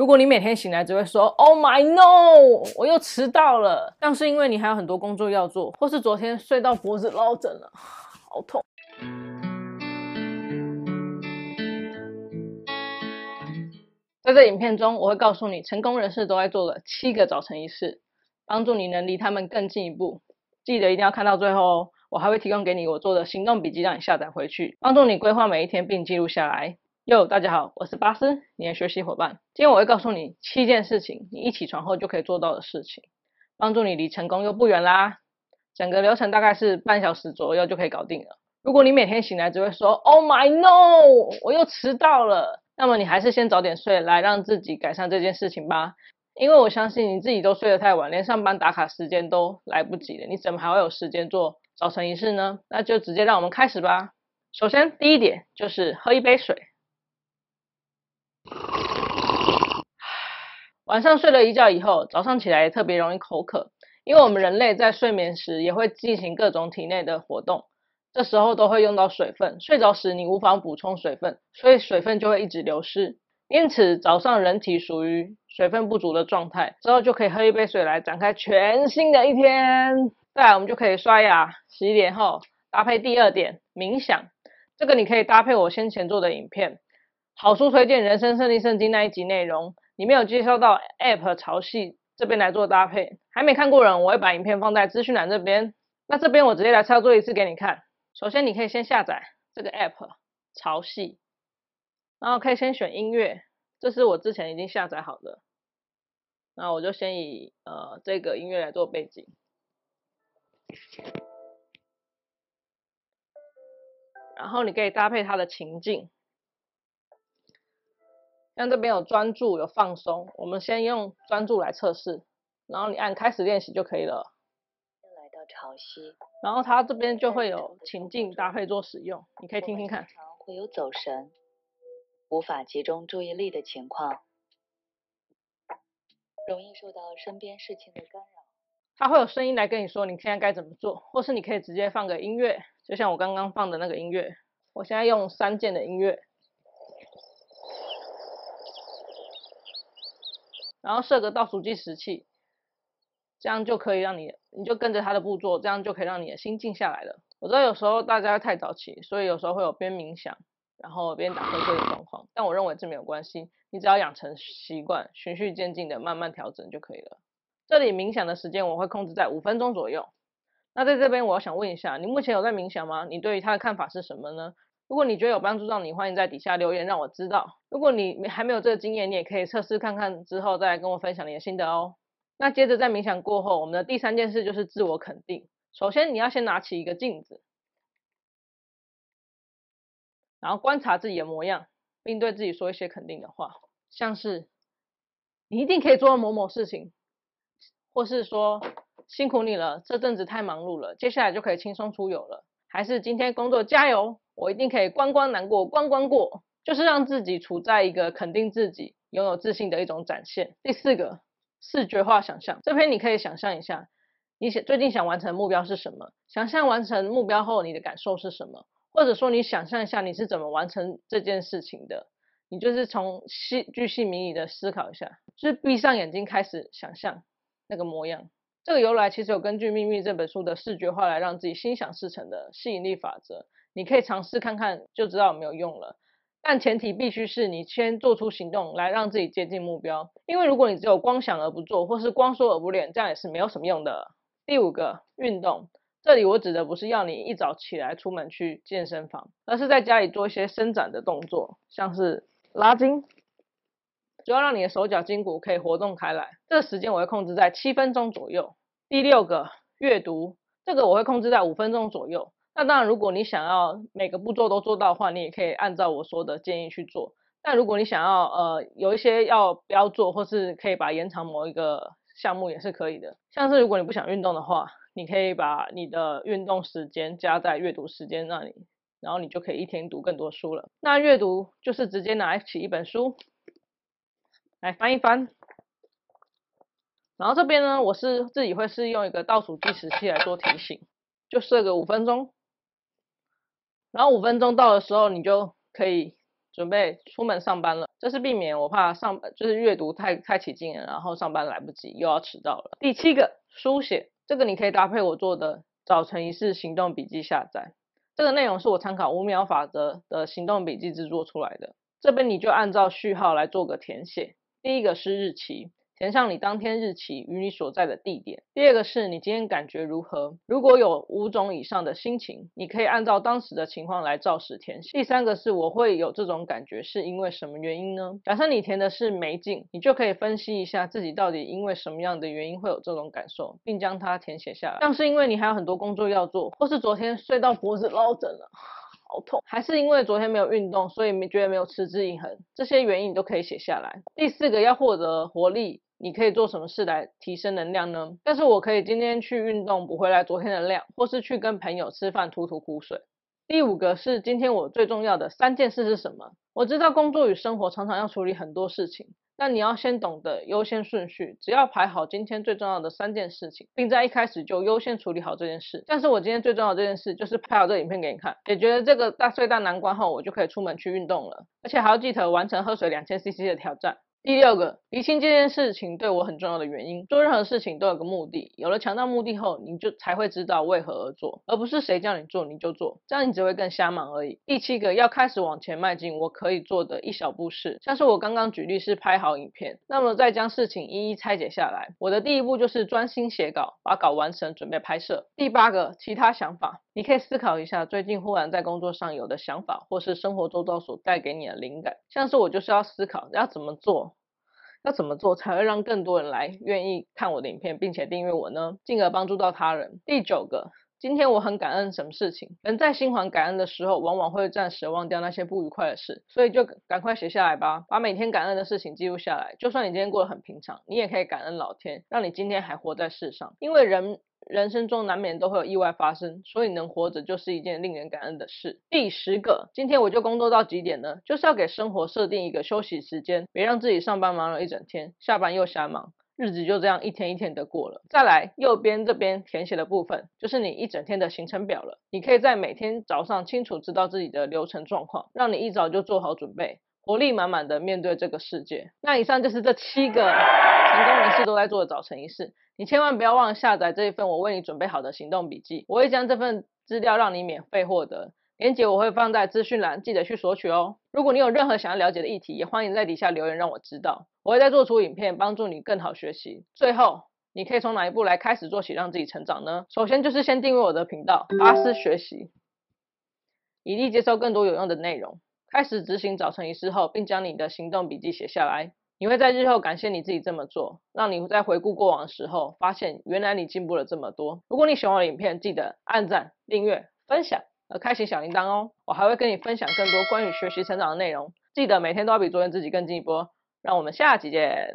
如果你每天醒来只会说 “Oh my no”，我又迟到了，但是因为你还有很多工作要做，或是昨天睡到脖子落枕了，好痛。在这影片中，我会告诉你成功人士都在做的七个早晨仪式，帮助你能离他们更进一步。记得一定要看到最后哦。我还会提供给你我做的行动笔记，让你下载回去，帮助你规划每一天并记录下来。哟，大家好，我是巴斯，你的学习伙伴。今天我会告诉你七件事情，你一起床后就可以做到的事情，帮助你离成功又不远啦。整个流程大概是半小时左右就可以搞定了。如果你每天醒来只会说 “Oh my no”，我又迟到了，那么你还是先早点睡，来让自己改善这件事情吧。因为我相信你自己都睡得太晚，连上班打卡时间都来不及了，你怎么还会有时间做？早晨仪式呢，那就直接让我们开始吧。首先，第一点就是喝一杯水。晚上睡了一觉以后，早上起来也特别容易口渴，因为我们人类在睡眠时也会进行各种体内的活动，这时候都会用到水分。睡着时你无法补充水分，所以水分就会一直流失。因此，早上人体属于水分不足的状态，之后就可以喝一杯水来展开全新的一天。再来，我们就可以刷牙、洗脸后搭配第二点冥想。这个你可以搭配我先前做的影片，好书推荐《人生胜利圣经》那一集内容，你没有介绍到 App 潮汐这边来做搭配。还没看过人，我会把影片放在资讯栏这边。那这边我直接来操作一次给你看。首先，你可以先下载这个 App 潮汐，然后可以先选音乐，这是我之前已经下载好的。那我就先以呃这个音乐来做背景。然后你可以搭配它的情境，像这边有专注有放松，我们先用专注来测试，然后你按开始练习就可以了。来到潮汐，然后它这边就会有情境搭配做使用，你可以听听看。会有走神、无法集中注意力的情况，容易受到身边事情的干扰。它会有声音来跟你说你现在该怎么做，或是你可以直接放个音乐，就像我刚刚放的那个音乐。我现在用三键的音乐，然后设个倒数计时器，这样就可以让你，你就跟着他的步骤，这样就可以让你的心静下来了。我知道有时候大家太早起，所以有时候会有边冥想，然后边打瞌睡的状况，但我认为这没有关系，你只要养成习惯，循序渐进的慢慢调整就可以了。这里冥想的时间我会控制在五分钟左右。那在这边，我想问一下，你目前有在冥想吗？你对于它的看法是什么呢？如果你觉得有帮助到你，欢迎在底下留言让我知道。如果你还没有这个经验，你也可以测试看看，之后再来跟我分享你的心得哦。那接着在冥想过后，我们的第三件事就是自我肯定。首先，你要先拿起一个镜子，然后观察自己的模样，并对自己说一些肯定的话，像是你一定可以做到某某事情。或是说辛苦你了，这阵子太忙碌了，接下来就可以轻松出游了。还是今天工作加油，我一定可以关关难过关关过，就是让自己处在一个肯定自己、拥有自信的一种展现。第四个，视觉化想象，这篇你可以想象一下，你想最近想完成的目标是什么？想象完成目标后你的感受是什么？或者说你想象一下你是怎么完成这件事情的？你就是从细巨细靡遗的思考一下，就是闭上眼睛开始想象。那个模样，这个由来其实有根据《秘密》这本书的视觉化来让自己心想事成的吸引力法则，你可以尝试看看，就知道有没有用了。但前提必须是你先做出行动来让自己接近目标，因为如果你只有光想而不做，或是光说而不练，这样也是没有什么用的。第五个，运动，这里我指的不是要你一早起来出门去健身房，而是在家里做一些伸展的动作，像是拉筋。主要让你的手脚筋骨可以活动开来，这个时间我会控制在七分钟左右。第六个，阅读，这个我会控制在五分钟左右。那当然，如果你想要每个步骤都做到的话，你也可以按照我说的建议去做。但如果你想要呃有一些要不要做，或是可以把延长某一个项目也是可以的。像是如果你不想运动的话，你可以把你的运动时间加在阅读时间那里，然后你就可以一天读更多书了。那阅读就是直接拿起一本书。来翻一翻，然后这边呢，我是自己会是用一个倒数计时器来做提醒，就设个五分钟，然后五分钟到的时候，你就可以准备出门上班了。这是避免我怕上就是阅读太太起劲了，然后上班来不及又要迟到了。第七个，书写，这个你可以搭配我做的早晨仪式行动笔记下载。这个内容是我参考五秒法则的行动笔记制作出来的。这边你就按照序号来做个填写。第一个是日期。填上你当天日期与你所在的地点。第二个是你今天感觉如何？如果有五种以上的心情，你可以按照当时的情况来照实填写。第三个是我会有这种感觉是因为什么原因呢？假设你填的是没劲，你就可以分析一下自己到底因为什么样的原因会有这种感受，并将它填写下来。像是因为你还有很多工作要做，或是昨天睡到脖子落枕了。好痛，还是因为昨天没有运动，所以没觉得没有持之以恒，这些原因你都可以写下来。第四个要获得活力，你可以做什么事来提升能量呢？但是我可以今天去运动补回来昨天的量，或是去跟朋友吃饭吐吐苦水。第五个是今天我最重要的三件事是什么？我知道工作与生活常常要处理很多事情。那你要先懂得优先顺序，只要排好今天最重要的三件事情，并在一开始就优先处理好这件事。但是我今天最重要的这件事就是拍好这影片给你看，解决了这个大最大难关后，我就可以出门去运动了，而且还要记得完成喝水两千 CC 的挑战。第六个，厘清这件事情对我很重要的原因。做任何事情都有个目的，有了强大目的后，你就才会知道为何而做，而不是谁叫你做你就做，这样你只会更瞎忙而已。第七个，要开始往前迈进，我可以做的一小步是，像是我刚刚举例是拍好影片，那么再将事情一一拆解下来。我的第一步就是专心写稿，把稿完成，准备拍摄。第八个，其他想法，你可以思考一下最近忽然在工作上有的想法，或是生活周遭所带给你的灵感，像是我就是要思考要怎么做。要怎么做才会让更多人来愿意看我的影片，并且订阅我呢？进而帮助到他人。第九个，今天我很感恩什么事情？人在心怀感恩的时候，往往会暂时忘掉那些不愉快的事，所以就赶快写下来吧，把每天感恩的事情记录下来。就算你今天过得很平常，你也可以感恩老天，让你今天还活在世上，因为人。人生中难免都会有意外发生，所以能活着就是一件令人感恩的事。第十个，今天我就工作到几点呢？就是要给生活设定一个休息时间，别让自己上班忙了一整天，下班又瞎忙，日子就这样一天一天的过了。再来，右边这边填写的部分，就是你一整天的行程表了。你可以在每天早上清楚知道自己的流程状况，让你一早就做好准备，活力满满的面对这个世界。那以上就是这七个成功人士都在做的早晨仪式。你千万不要忘了下载这一份我为你准备好的行动笔记，我会将这份资料让你免费获得，链接我会放在资讯栏，记得去索取哦。如果你有任何想要了解的议题，也欢迎在底下留言让我知道，我会再做出影片帮助你更好学习。最后，你可以从哪一步来开始做起，让自己成长呢？首先就是先订阅我的频道，阿斯学习，以利接收更多有用的内容。开始执行早晨仪式后，并将你的行动笔记写下来。你会在日后感谢你自己这么做，让你在回顾过往的时候，发现原来你进步了这么多。如果你喜欢我的影片，记得按赞、订阅、分享和开启小铃铛哦。我还会跟你分享更多关于学习成长的内容。记得每天都要比昨天自己更进一步。让我们下期见。